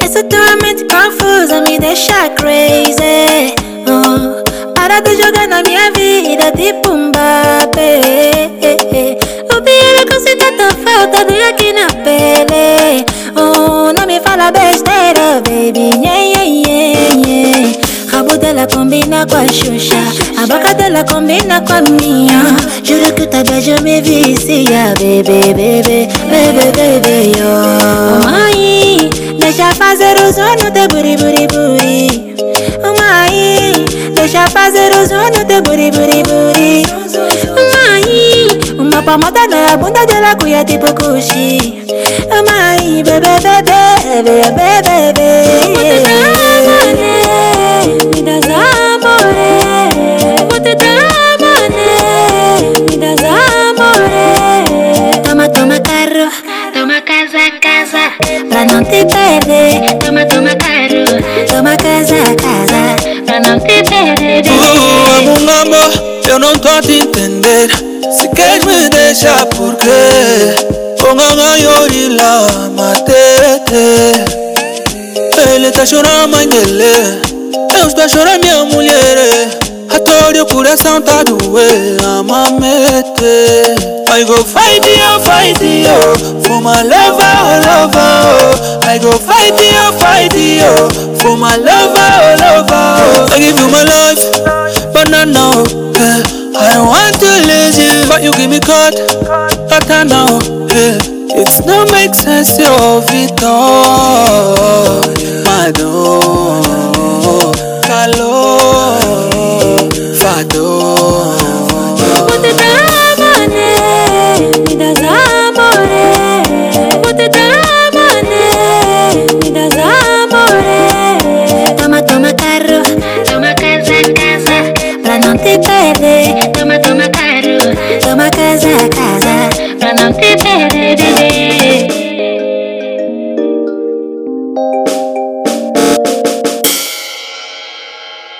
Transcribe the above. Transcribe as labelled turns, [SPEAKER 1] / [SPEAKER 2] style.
[SPEAKER 1] Essa tua mente confusa me deixa crazy. Oh, Parado jogando a minha vida tipo um babê O é que você tanta falta dura aqui na combina com a Xuxa. A boca dela combina com a minha. Juro que o teu me vicia Bebê, bebê, bebê, bebê, oh. Mãe, deixa fazer o sono de buri, buri, buri. Mãe, deixa fazer o sono de buri, buri, buri. Mãe, uma palmada na bunda dela cuia tipo cuxi. Mãe, bebê, bebê, bebê, bebê Toma casa, casa. Pra não te perder. Toma, toma carro Toma casa, casa. Pra não te perder.
[SPEAKER 2] Uh, amo, amor, eu não tô a te entender. Se queres me deixar por quê? Com a yori lá, matete Ele tá chorando, mãe dele. Eu estou a chorar, minha mulher. A dor e o coração tá doer Amamete I go fight you, fight you For my lover, oh lover oh. I go fight you, fight you For my lover, oh lover. Oh. I give you my life, but not now yeah. I don't want to lose you But you give me cut, cut now yeah. It's not make sense, yo, Vitor My dor, calor,
[SPEAKER 1] casa. Ganarte perderé.